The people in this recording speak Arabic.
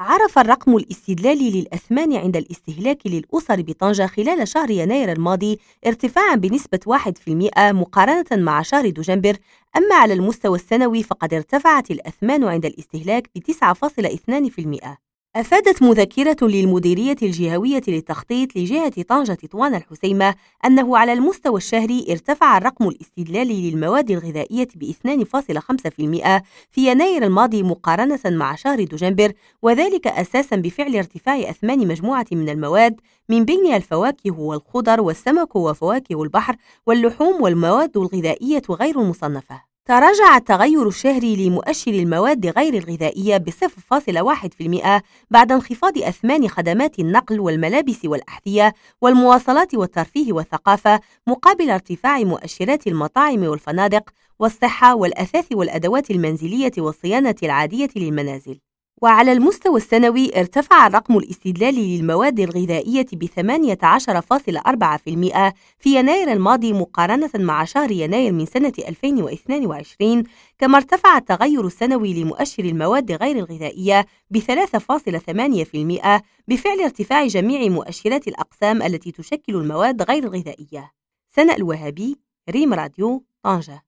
عرف الرقم الاستدلالي للأثمان عند الاستهلاك للأسر بطنجة خلال شهر يناير الماضي ارتفاعا بنسبة 1% مقارنة مع شهر دجنبر. أما على المستوى السنوي فقد ارتفعت الأثمان عند الاستهلاك ب 9.2% أفادت مذكرة للمديرية الجهوية للتخطيط لجهة طنجة تطوان الحسيمة أنه على المستوى الشهري ارتفع الرقم الاستدلالي للمواد الغذائية ب 2.5% في يناير الماضي مقارنة مع شهر دجنبر وذلك أساسا بفعل ارتفاع أثمان مجموعة من المواد من بينها الفواكه والخضر والسمك وفواكه البحر واللحوم والمواد الغذائية غير المصنفة. تراجع التغير الشهري لمؤشر المواد غير الغذائية ب 0.1% بعد انخفاض أثمان خدمات النقل والملابس والأحذية والمواصلات والترفيه والثقافة مقابل ارتفاع مؤشرات المطاعم والفنادق والصحة والأثاث والأدوات المنزلية والصيانة العادية للمنازل. وعلى المستوى السنوي ارتفع الرقم الاستدلالي للمواد الغذائية ب 18.4% في يناير الماضي مقارنة مع شهر يناير من سنة 2022 كما ارتفع التغير السنوي لمؤشر المواد غير الغذائية ب 3.8% بفعل ارتفاع جميع مؤشرات الأقسام التي تشكل المواد غير الغذائية. سنة الوهابي ريم راديو طنجة.